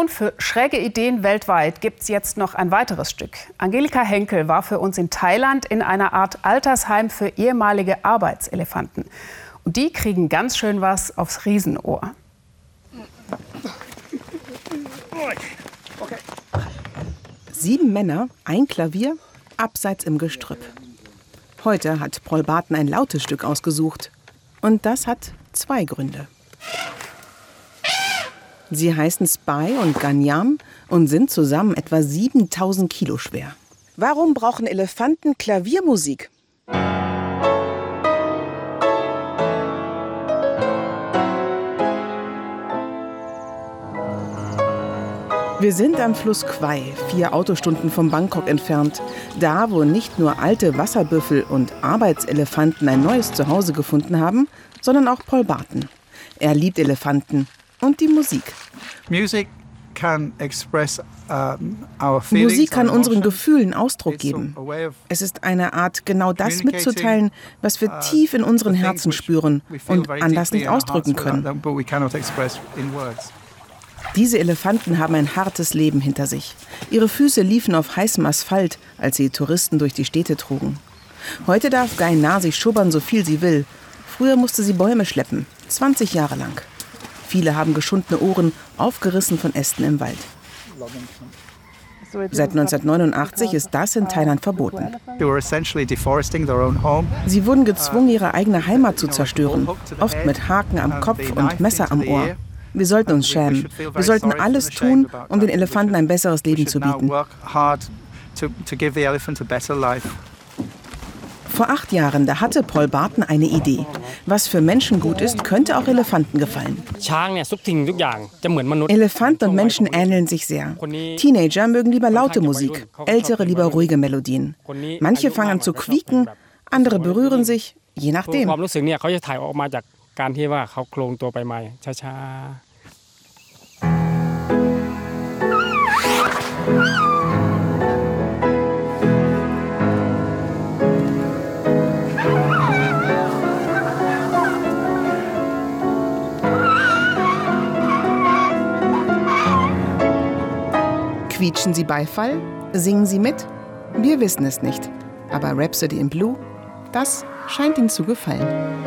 Und für schräge Ideen weltweit gibt es jetzt noch ein weiteres Stück. Angelika Henkel war für uns in Thailand in einer Art Altersheim für ehemalige Arbeitselefanten. Und die kriegen ganz schön was aufs Riesenohr. Sieben Männer, ein Klavier, abseits im Gestrüpp. Heute hat Paul Barton ein lautes Stück ausgesucht. Und das hat zwei Gründe. Sie heißen Spy und Ganyam und sind zusammen etwa 7000 Kilo schwer. Warum brauchen Elefanten Klaviermusik? Wir sind am Fluss Quai, vier Autostunden von Bangkok entfernt. Da, wo nicht nur alte Wasserbüffel und Arbeitselefanten ein neues Zuhause gefunden haben, sondern auch Paul Barton. Er liebt Elefanten und die Musik. Musik kann Musik kann unseren Gefühlen Ausdruck geben. Es ist eine Art, genau das mitzuteilen, was wir uh, tief in unseren Herzen spüren und anders nicht ausdrücken können. Diese Elefanten haben ein hartes Leben hinter sich. Ihre Füße liefen auf heißem Asphalt, als sie Touristen durch die Städte trugen. Heute darf Gainar sich schubbern, so viel sie will. Früher musste sie Bäume schleppen, 20 Jahre lang. Viele haben geschundene Ohren, aufgerissen von Ästen im Wald. Seit 1989 ist das in Thailand verboten. Sie wurden gezwungen, ihre eigene Heimat zu zerstören, oft mit Haken am Kopf und Messer am Ohr. Wir sollten uns schämen. Wir sollten alles tun, um den Elefanten ein besseres Leben zu bieten. Vor acht Jahren, da hatte Paul Barton eine Idee. Was für Menschen gut ist, könnte auch Elefanten gefallen. Elefanten und Menschen ähneln sich sehr. Teenager mögen lieber laute Musik, ältere lieber ruhige Melodien. Manche fangen zu quieken, andere berühren sich, je nachdem. Quietschen sie Beifall? Singen sie mit? Wir wissen es nicht. Aber Rhapsody in Blue, das scheint ihnen zu gefallen.